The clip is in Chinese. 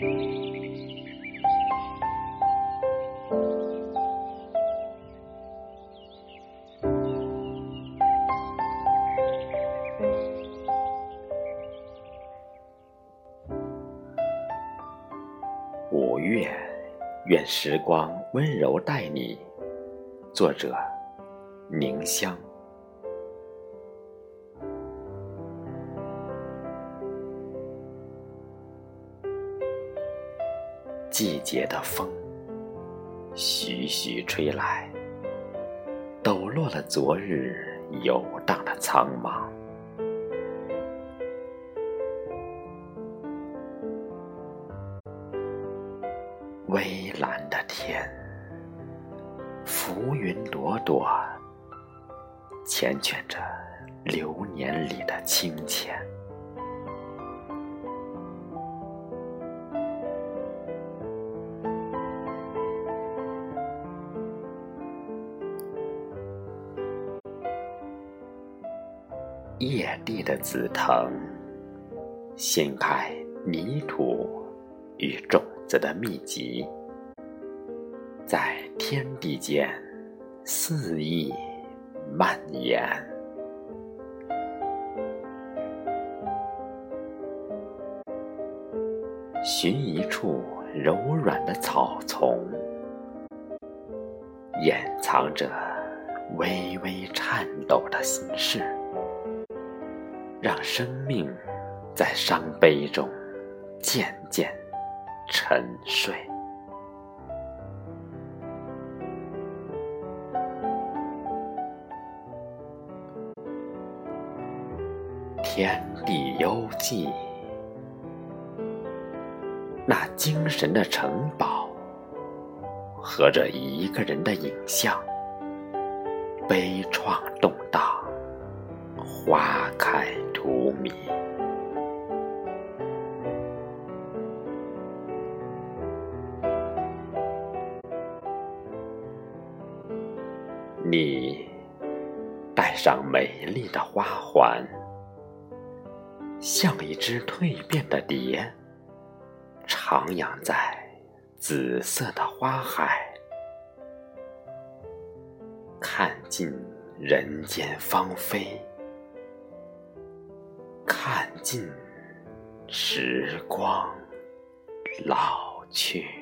五月，愿时光温柔待你。作者：宁香。季节的风，徐徐吹来，抖落了昨日游荡的苍茫。微蓝的天，浮云朵朵，缱绻着流年里的清浅。叶地的紫藤，掀开泥土与种子的秘籍，在天地间肆意蔓延。寻一处柔软的草丛，掩藏着微微颤抖的心事。让生命在伤悲中渐渐沉睡。天地幽寂，那精神的城堡，和着一个人的影像，悲怆动荡，花开。荼蘼，你戴上美丽的花环，像一只蜕变的蝶，徜徉在紫色的花海，看尽人间芳菲。看尽时光老去。